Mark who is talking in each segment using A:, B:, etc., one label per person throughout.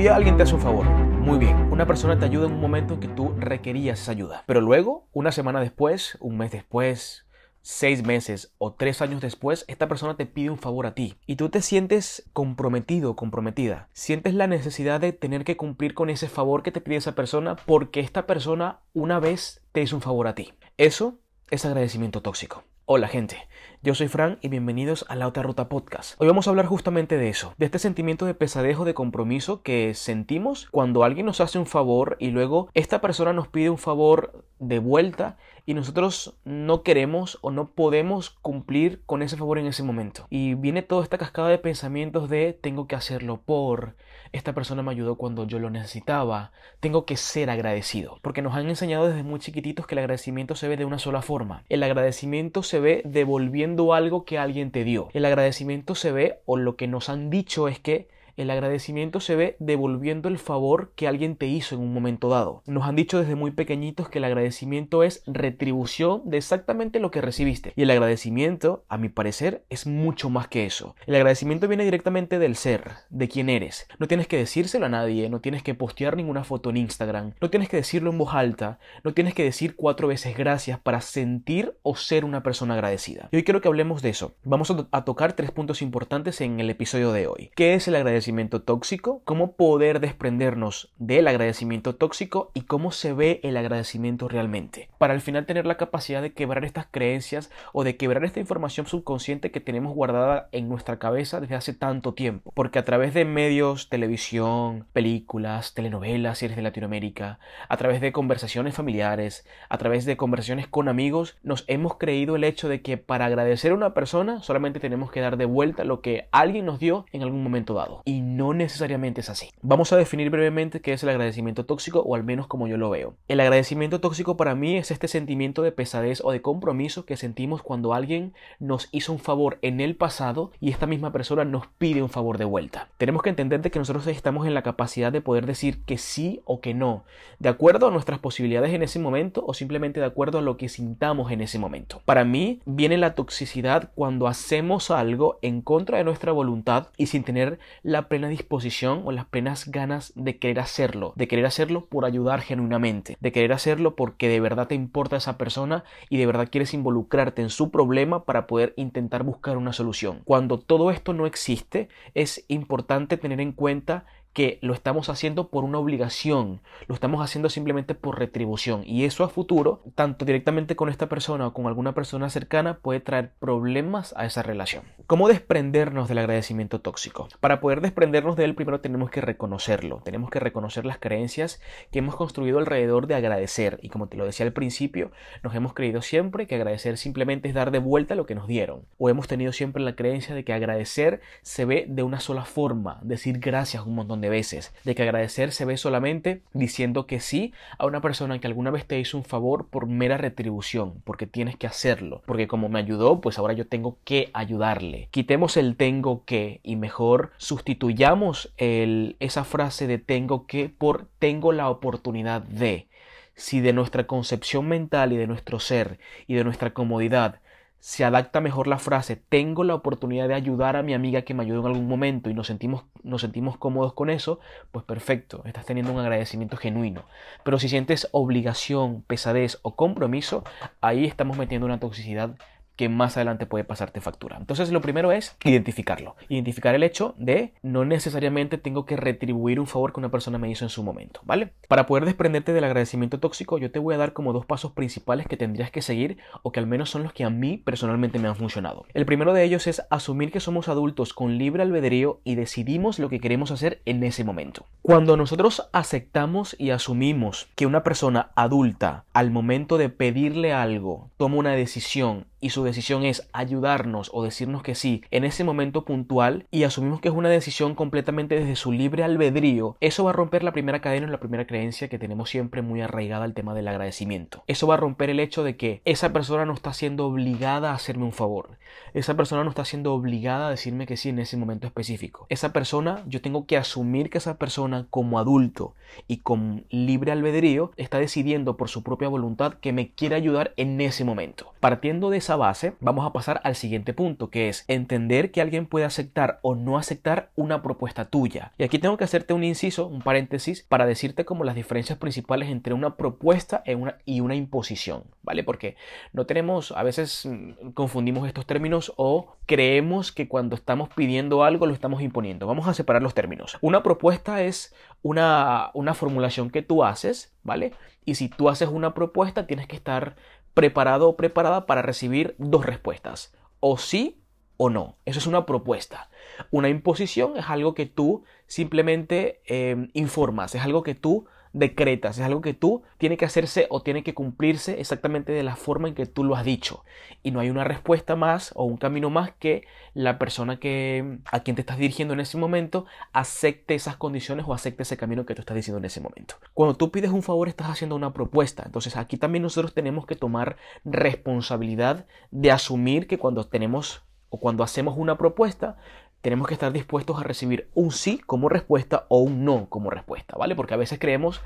A: día alguien te hace un favor. Muy bien, una persona te ayuda en un momento en que tú requerías esa ayuda. Pero luego, una semana después, un mes después, seis meses o tres años después, esta persona te pide un favor a ti y tú te sientes comprometido, comprometida. Sientes la necesidad de tener que cumplir con ese favor que te pide esa persona porque esta persona una vez te hizo un favor a ti. Eso es agradecimiento tóxico. Hola gente, yo soy Fran y bienvenidos a La Otra Ruta Podcast. Hoy vamos a hablar justamente de eso, de este sentimiento de pesadejo de compromiso que sentimos cuando alguien nos hace un favor y luego esta persona nos pide un favor de vuelta y nosotros no queremos o no podemos cumplir con ese favor en ese momento. Y viene toda esta cascada de pensamientos de tengo que hacerlo por, esta persona me ayudó cuando yo lo necesitaba, tengo que ser agradecido, porque nos han enseñado desde muy chiquititos que el agradecimiento se ve de una sola forma. El agradecimiento se ve devolviendo algo que alguien te dio. El agradecimiento se ve, o lo que nos han dicho es que el agradecimiento se ve devolviendo el favor que alguien te hizo en un momento dado. Nos han dicho desde muy pequeñitos que el agradecimiento es retribución de exactamente lo que recibiste. Y el agradecimiento, a mi parecer, es mucho más que eso. El agradecimiento viene directamente del ser, de quién eres. No tienes que decírselo a nadie, no tienes que postear ninguna foto en Instagram, no tienes que decirlo en voz alta, no tienes que decir cuatro veces gracias para sentir o ser una persona agradecida. Y hoy quiero que hablemos de eso. Vamos a, tocar tres puntos importantes en el episodio de hoy. ¿Qué es el agradecimiento? Tóxico, cómo poder desprendernos del agradecimiento tóxico y cómo se ve el agradecimiento realmente. Para al final tener la capacidad de quebrar estas creencias o de quebrar esta información subconsciente que tenemos guardada en nuestra cabeza desde hace tanto tiempo. Porque a través de medios, televisión, películas, telenovelas, series de Latinoamérica, a través de conversaciones familiares, a través de conversaciones con amigos, nos hemos creído el hecho de que para agradecer a una persona solamente tenemos que dar de vuelta lo que alguien nos dio en algún momento dado. Y no necesariamente es así. Vamos a definir brevemente qué es el agradecimiento tóxico o al menos como yo lo veo. El agradecimiento tóxico para mí es este sentimiento de pesadez o de compromiso que sentimos cuando alguien nos hizo un favor en el pasado y esta misma persona nos pide un favor de vuelta. Tenemos que entender de que nosotros estamos en la capacidad de poder decir que sí o que no, de acuerdo a nuestras posibilidades en ese momento o simplemente de acuerdo a lo que sintamos en ese momento. Para mí viene la toxicidad cuando hacemos algo en contra de nuestra voluntad y sin tener la plena disposición o las plenas ganas de querer hacerlo, de querer hacerlo por ayudar genuinamente, de querer hacerlo porque de verdad te importa esa persona y de verdad quieres involucrarte en su problema para poder intentar buscar una solución. Cuando todo esto no existe, es importante tener en cuenta que lo estamos haciendo por una obligación, lo estamos haciendo simplemente por retribución y eso a futuro, tanto directamente con esta persona o con alguna persona cercana, puede traer problemas a esa relación. ¿Cómo desprendernos del agradecimiento tóxico? Para poder desprendernos de él primero tenemos que reconocerlo, tenemos que reconocer las creencias que hemos construido alrededor de agradecer y como te lo decía al principio, nos hemos creído siempre que agradecer simplemente es dar de vuelta lo que nos dieron o hemos tenido siempre la creencia de que agradecer se ve de una sola forma, decir gracias un montón de veces, de que agradecer se ve solamente diciendo que sí a una persona que alguna vez te hizo un favor por mera retribución, porque tienes que hacerlo, porque como me ayudó, pues ahora yo tengo que ayudarle. Quitemos el tengo que y mejor sustituyamos el, esa frase de tengo que por tengo la oportunidad de. Si de nuestra concepción mental y de nuestro ser y de nuestra comodidad se adapta mejor la frase tengo la oportunidad de ayudar a mi amiga que me ayudó en algún momento y nos sentimos, nos sentimos cómodos con eso, pues perfecto, estás teniendo un agradecimiento genuino. Pero si sientes obligación, pesadez o compromiso, ahí estamos metiendo una toxicidad que más adelante puede pasarte factura. Entonces lo primero es identificarlo. Identificar el hecho de no necesariamente tengo que retribuir un favor que una persona me hizo en su momento, ¿vale? Para poder desprenderte del agradecimiento tóxico, yo te voy a dar como dos pasos principales que tendrías que seguir o que al menos son los que a mí personalmente me han funcionado. El primero de ellos es asumir que somos adultos con libre albedrío y decidimos lo que queremos hacer en ese momento. Cuando nosotros aceptamos y asumimos que una persona adulta al momento de pedirle algo toma una decisión y su decisión es ayudarnos o decirnos que sí en ese momento puntual y asumimos que es una decisión completamente desde su libre albedrío, eso va a romper la primera cadena o la primera creencia que tenemos siempre muy arraigada al tema del agradecimiento. Eso va a romper el hecho de que esa persona no está siendo obligada a hacerme un favor. Esa persona no está siendo obligada a decirme que sí en ese momento específico. Esa persona, yo tengo que asumir que esa persona como adulto y con libre albedrío está decidiendo por su propia voluntad que me quiere ayudar en ese momento. Partiendo de esa base, vamos a pasar al siguiente punto, que es entender que alguien puede aceptar o no aceptar una propuesta tuya. Y aquí tengo que hacerte un inciso, un paréntesis, para decirte como las diferencias principales entre una propuesta y una imposición, ¿vale? Porque no tenemos, a veces mm, confundimos estos términos o creemos que cuando estamos pidiendo algo lo estamos imponiendo. Vamos a separar los términos. Una propuesta es una formulación que tú haces, ¿vale? Y si tú haces una propuesta, tienes que estar preparado o preparada para recibir dos respuestas, o sí o no. Eso es una propuesta. Una imposición es algo que tú simplemente eh, informas, es algo que tú decretas, es algo que tú tiene que hacerse o tiene que cumplirse exactamente de la forma en que tú lo has dicho. Y no hay una respuesta más o un camino más que la persona que a quien te estás dirigiendo en ese momento acepte esas condiciones o acepte ese camino que tú estás diciendo en ese momento. Cuando tú pides un favor estás haciendo una propuesta. Entonces aquí también nosotros tenemos que tomar responsabilidad de asumir que cuando tenemos o cuando hacemos una propuesta tenemos que estar dispuestos a recibir un sí como respuesta o un no como respuesta, ¿vale? Porque a veces creemos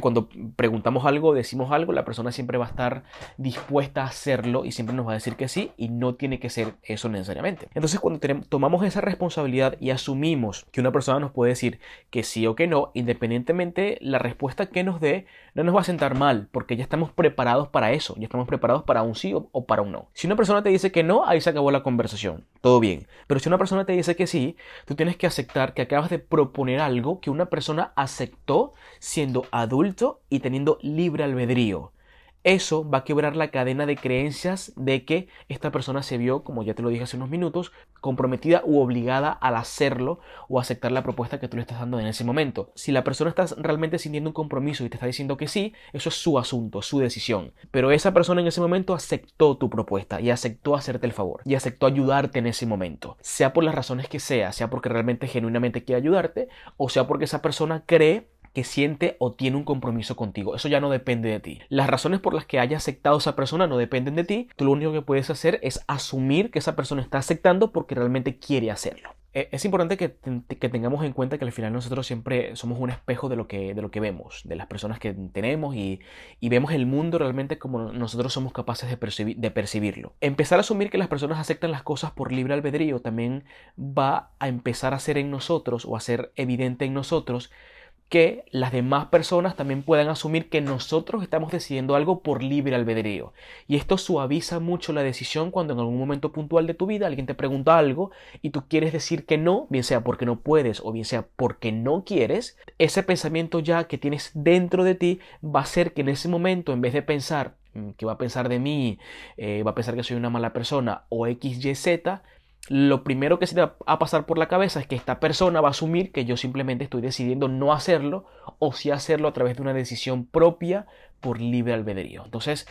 A: cuando preguntamos algo, decimos algo, la persona siempre va a estar dispuesta a hacerlo y siempre nos va a decir que sí y no tiene que ser eso necesariamente. Entonces cuando tomamos esa responsabilidad y asumimos que una persona nos puede decir que sí o que no, independientemente la respuesta que nos dé, no nos va a sentar mal porque ya estamos preparados para eso, ya estamos preparados para un sí o, para un no. Si una persona te dice que no, ahí se acabó la conversación, todo bien. Pero si una persona te dice que sí, tú tienes que aceptar que acabas de proponer algo que una persona aceptó siendo y teniendo libre albedrío eso va a quebrar la cadena de creencias de que esta persona se vio, como ya te lo dije hace unos minutos, comprometida u obligada al hacerlo o aceptar la propuesta que tú le estás dando en ese momento. Si la persona está realmente sintiendo un compromiso y te está diciendo que sí, eso es su asunto, su decisión. Pero esa persona en ese momento aceptó tu propuesta y aceptó hacerte el favor y aceptó ayudarte en ese momento. Sea por las razones que sea, sea porque realmente genuinamente quiere ayudarte o sea porque esa persona cree que siente o tiene un compromiso contigo. Eso ya no depende de ti. Las razones por las que haya aceptado esa persona no dependen de ti. Tú lo único que puedes hacer es asumir que esa persona está aceptando porque realmente quiere hacerlo. E, es importante que, tengamos en cuenta que al final nosotros siempre somos un espejo de lo que, de lo que vemos, de las personas que tenemos y, vemos el mundo realmente como nosotros somos capaces de, de percibirlo. Empezar a asumir que las personas aceptan las cosas por libre albedrío también va a empezar a ser en nosotros o a ser evidente en nosotros que las demás personas también puedan asumir que nosotros estamos decidiendo algo por libre albedrío. Y esto suaviza mucho la decisión cuando en algún momento puntual de tu vida alguien te pregunta algo y tú quieres decir que no, bien sea porque no puedes o bien sea porque no quieres, ese pensamiento ya que tienes dentro de ti va a hacer que en ese momento, en vez de pensar mm, que va a pensar de mí, eh, va a pensar que soy una mala persona o X, Y, Z, lo primero que se te va a pasar por la cabeza es que esta persona va a asumir que yo simplemente estoy decidiendo no hacerlo o sí hacerlo a través de una decisión propia por libre albedrío. Entonces,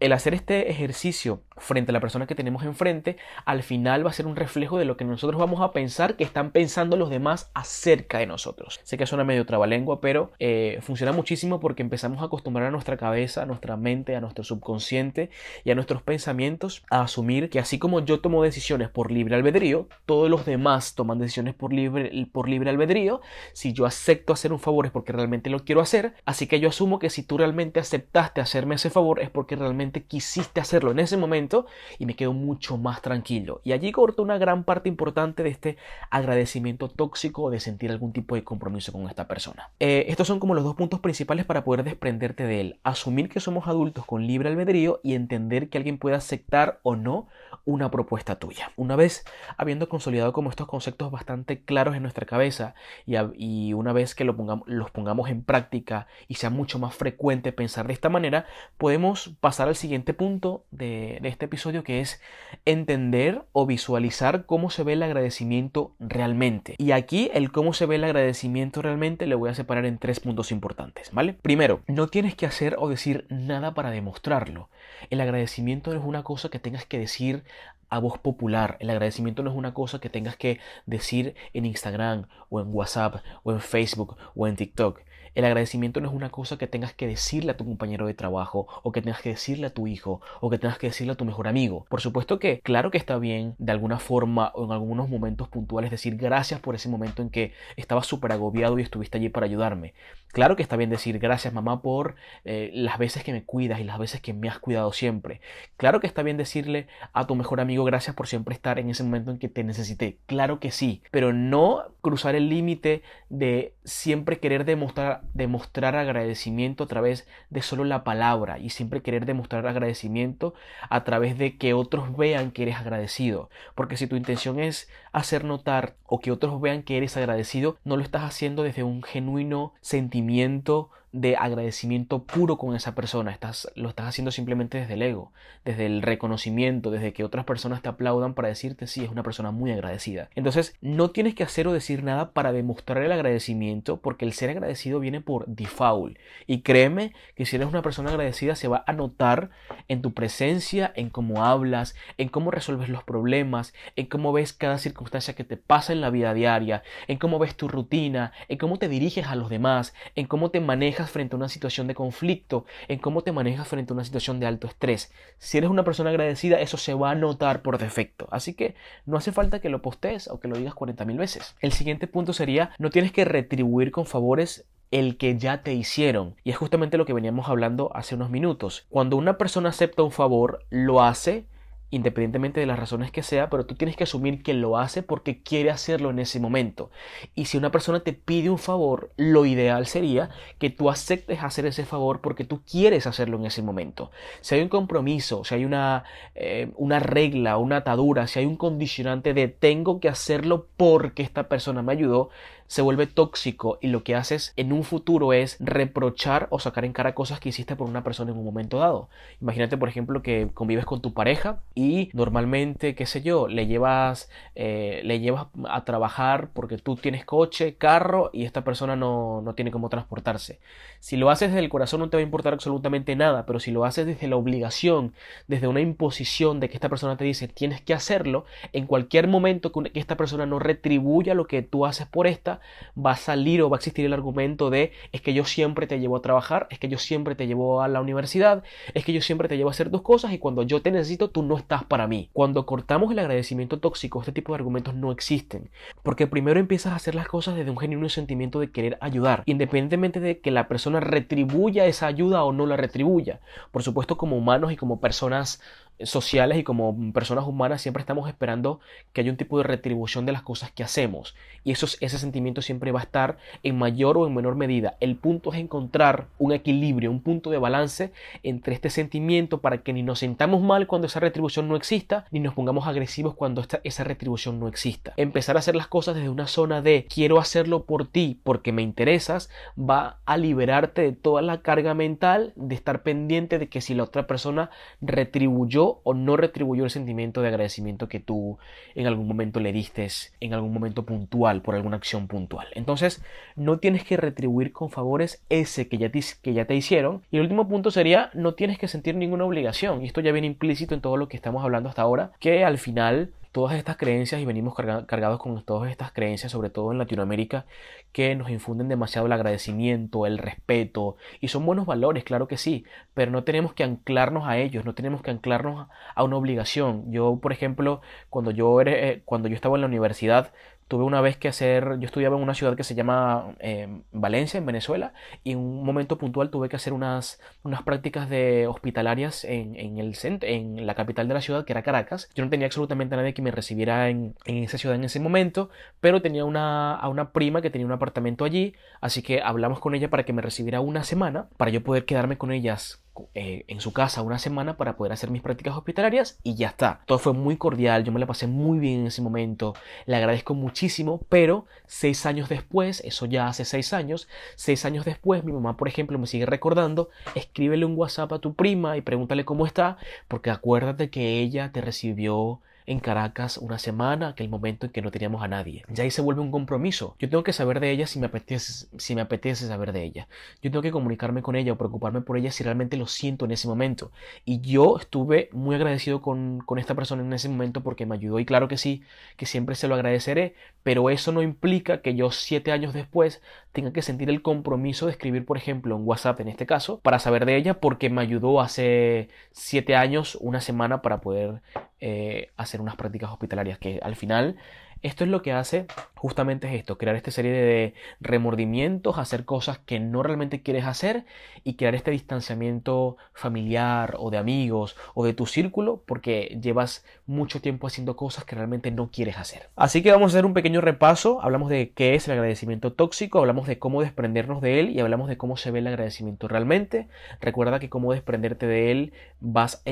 A: el hacer este ejercicio frente a la persona que tenemos enfrente, al final va a ser un reflejo de lo que nosotros vamos a pensar que están pensando los demás acerca de nosotros. Sé que suena medio trabalengua, pero eh, funciona muchísimo porque empezamos a acostumbrar a nuestra cabeza, a nuestra mente, a nuestro subconsciente y a nuestros pensamientos a asumir que así como yo tomo decisiones por libre albedrío, todos los demás toman decisiones por libre, por libre albedrío. Si yo acepto hacer un favor es porque realmente lo quiero hacer, así que yo asumo que si tú realmente aceptaste hacerme ese favor es porque quisiste hacerlo en ese momento y me quedo mucho más tranquilo. Y allí corto una gran parte importante de este agradecimiento tóxico de sentir algún tipo de compromiso con esta persona. Eh, estos son como los dos puntos principales para poder desprenderte de él. Asumir que somos adultos con libre albedrío y entender que alguien puede aceptar o no una propuesta tuya. Una vez habiendo consolidado como estos conceptos bastante claros en nuestra cabeza y, una vez que lo los pongamos en práctica y sea mucho más frecuente pensar de esta manera, podemos pasar al siguiente punto de, este episodio que es entender o visualizar cómo se ve el agradecimiento realmente. Y aquí el cómo se ve el agradecimiento realmente le voy a separar en tres puntos importantes, ¿vale? Primero, no tienes que hacer o decir nada para demostrarlo. El agradecimiento no es una cosa que tengas que decir a voz popular. El agradecimiento no es una cosa que tengas que decir en Instagram o en WhatsApp o en Facebook o en TikTok. El agradecimiento no es una cosa que tengas que decirle a tu compañero de trabajo o que tengas que decirle a tu hijo o que tengas que decirle a tu mejor amigo. Por supuesto que claro que está bien de alguna forma o en algunos momentos puntuales decir gracias por ese momento en que estabas súper agobiado y estuviste allí para ayudarme. Claro que está bien decir gracias mamá por eh, las veces que me cuidas y las veces que me has cuidado siempre. Claro que está bien decirle a tu mejor amigo gracias por siempre estar en ese momento en que te necesité. Claro que sí, pero no cruzar el límite de siempre querer demostrar, demostrar agradecimiento a través de solo la palabra y siempre querer demostrar agradecimiento a través de que otros vean que eres agradecido. Porque si tu intención es hacer notar o que otros vean que eres agradecido, no lo estás haciendo desde un genuino sentimiento de agradecimiento puro con esa persona. Estás, lo estás haciendo simplemente desde el ego, desde el reconocimiento, desde que otras personas te aplaudan para decirte sí, es una persona muy agradecida. Entonces, no tienes que hacer o decir nada para demostrar el agradecimiento, porque el ser agradecido viene por default. Y créeme que si eres una persona agradecida, se va a notar en tu presencia, en cómo hablas, en cómo resuelves los problemas, en cómo ves cada circunstancia que te pasa en la vida diaria, en cómo ves tu rutina, en cómo te diriges a los demás, en cómo te manejas frente a una situación de conflicto, en cómo te manejas frente a una situación de alto estrés. Si eres una persona agradecida, eso se va a notar por defecto. Así que no hace falta que lo postees o que lo digas 40.000 veces. El siguiente punto sería, no tienes que retribuir con favores el que ya te hicieron. Y es justamente lo que veníamos hablando hace unos minutos. Cuando una persona acepta un favor, lo hace independientemente de las razones que sea, pero tú tienes que asumir que lo hace porque quiere hacerlo en ese momento. Y si una persona te pide un favor, lo ideal sería que tú aceptes hacer ese favor porque tú quieres hacerlo en ese momento. Si hay un compromiso, si hay una, eh, una regla, una atadura, si hay un condicionante de tengo que hacerlo porque esta persona me ayudó, se vuelve tóxico y lo que haces en un futuro es reprochar o sacar en cara cosas que hiciste por una persona en un momento dado. Imagínate, por ejemplo, que convives con tu pareja y normalmente, qué sé yo, le llevas, eh, le llevas a trabajar porque tú tienes coche, carro y esta persona no, no tiene cómo transportarse. Si lo haces desde el corazón no te va a importar absolutamente nada, pero si lo haces desde la obligación, desde una imposición de que esta persona te dice tienes que hacerlo, en cualquier momento que esta persona no retribuya lo que tú haces por esta, va a salir o va a existir el argumento de es que yo siempre te llevo a trabajar, es que yo siempre te llevo a la universidad, es que yo siempre te llevo a hacer dos cosas y cuando yo te necesito tú no estás para mí. Cuando cortamos el agradecimiento tóxico, este tipo de argumentos no existen, porque primero empiezas a hacer las cosas desde un genuino sentimiento de querer ayudar, independientemente de que la persona retribuya esa ayuda o no la retribuya. Por supuesto, como humanos y como personas sociales y como personas humanas siempre estamos esperando que haya un tipo de retribución de las cosas que hacemos y eso, ese sentimiento siempre va a estar en mayor o en menor medida. El punto es encontrar un equilibrio, un punto de balance entre este sentimiento para que ni nos sentamos mal cuando esa retribución no exista, ni nos pongamos agresivos cuando esa retribución no exista. Empezar a hacer las cosas desde una zona de quiero hacerlo por ti porque me interesas va a liberarte de toda la carga mental de estar pendiente de que si la otra persona retribuyó o no retribuyó el sentimiento de agradecimiento que tú en algún momento le diste en algún momento puntual por alguna acción puntual. Entonces, no tienes que retribuir con favores ese que ya te, que ya te hicieron. Y el último punto sería, no tienes que sentir ninguna obligación. Y esto ya viene implícito en todo lo que estamos hablando hasta ahora, que al final todas estas creencias y venimos cargados con todas estas creencias, sobre todo en Latinoamérica, que nos infunden demasiado el agradecimiento, el respeto, y son buenos valores, claro que sí, pero no tenemos que anclarnos a ellos, no tenemos que anclarnos a una obligación. Yo, por ejemplo, cuando yo, eh, cuando yo estaba en la universidad, tuve una vez que hacer, yo estudiaba en una ciudad que se llama eh, Valencia, en Venezuela, y en un momento puntual tuve que hacer unas, unas prácticas de hospitalarias en, en el en la capital de la ciudad, que era Caracas. Yo no tenía absolutamente a nadie que me recibiera en, en esa ciudad en ese momento, pero tenía una, a una prima que tenía un apartamento allí, así que hablamos con ella para que me recibiera una semana, para yo poder quedarme con ellas eh, en su casa una semana para poder hacer mis prácticas hospitalarias y ya está. Todo fue muy cordial, yo me la pasé muy bien en ese momento, le agradezco muchísimo, pero seis años después, eso ya hace seis años, seis años después mi mamá, por ejemplo, me sigue recordando, escríbele un WhatsApp a tu prima y pregúntale cómo está, porque acuérdate que ella te recibió en Caracas una semana, aquel momento en que no teníamos a nadie. Ya ahí se vuelve un compromiso. Yo tengo que saber de ella si me apetece, si me apetece saber de ella. Yo tengo que comunicarme con ella o preocuparme por ella si realmente lo siento en ese momento. Y yo estuve muy agradecido con, con esta persona en ese momento porque me ayudó y claro que sí, que siempre se lo agradeceré, pero eso no implica que yo siete años después tenga que sentir el compromiso de escribir, por ejemplo, en WhatsApp en este caso, para saber de ella porque me ayudó hace siete años, una semana para poder eh, hacer unas prácticas hospitalarias, que al final esto es lo que hace justamente es esto, crear esta serie de remordimientos, hacer cosas que no realmente quieres hacer y crear este distanciamiento familiar o de amigos o de tu círculo porque llevas mucho tiempo haciendo cosas que realmente no quieres hacer. Así que vamos a hacer un pequeño repaso, hablamos de qué es el agradecimiento tóxico, hablamos de cómo desprendernos de él y hablamos de cómo se ve el agradecimiento realmente. Recuerda que cómo desprenderte de él vas a,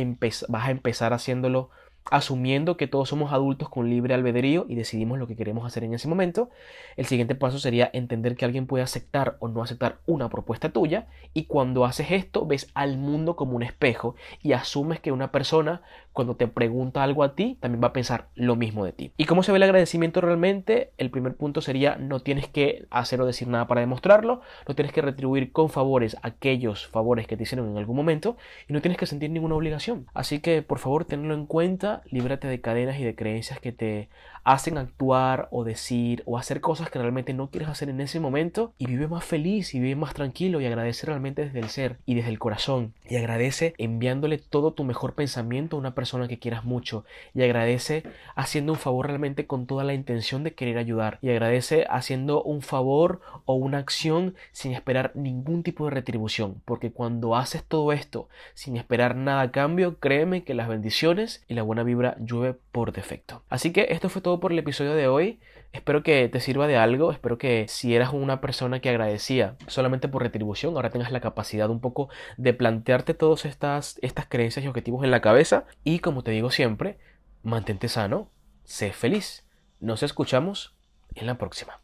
A: vas a empezar haciéndolo asumiendo que todos somos adultos con libre albedrío y decidimos lo que queremos hacer en ese momento, el siguiente paso sería entender que alguien puede aceptar o no aceptar una propuesta tuya y cuando haces esto ves al mundo como un espejo y asumes que una persona cuando te pregunta algo a ti también va a pensar lo mismo de ti. ¿Y cómo se ve el agradecimiento realmente? El primer punto sería no tienes que hacer o decir nada para demostrarlo, no tienes que retribuir con favores aquellos favores que te hicieron en algún momento y no tienes que sentir ninguna obligación. Así que por favor tenlo en cuenta líbrate de cadenas y de creencias que te hacen actuar o decir o hacer cosas que realmente no quieres hacer en ese momento y vive más feliz y vive más tranquilo y agradece realmente desde el ser y desde el corazón y agradece enviándole todo tu mejor pensamiento a una persona que quieras mucho y agradece haciendo un favor realmente con toda la intención de querer ayudar y agradece haciendo un favor o una acción sin esperar ningún tipo de retribución porque cuando haces todo esto sin esperar nada a cambio créeme que las bendiciones y la buena vibra llueve por defecto así que esto fue todo por el episodio de hoy. Espero que te sirva de algo. Espero que si eras una persona que agradecía solamente por retribución, ahora tengas la capacidad un poco de plantearte todas estas, estas creencias y objetivos en la cabeza. Y como te digo siempre, mantente sano, sé feliz. Nos escuchamos en la próxima.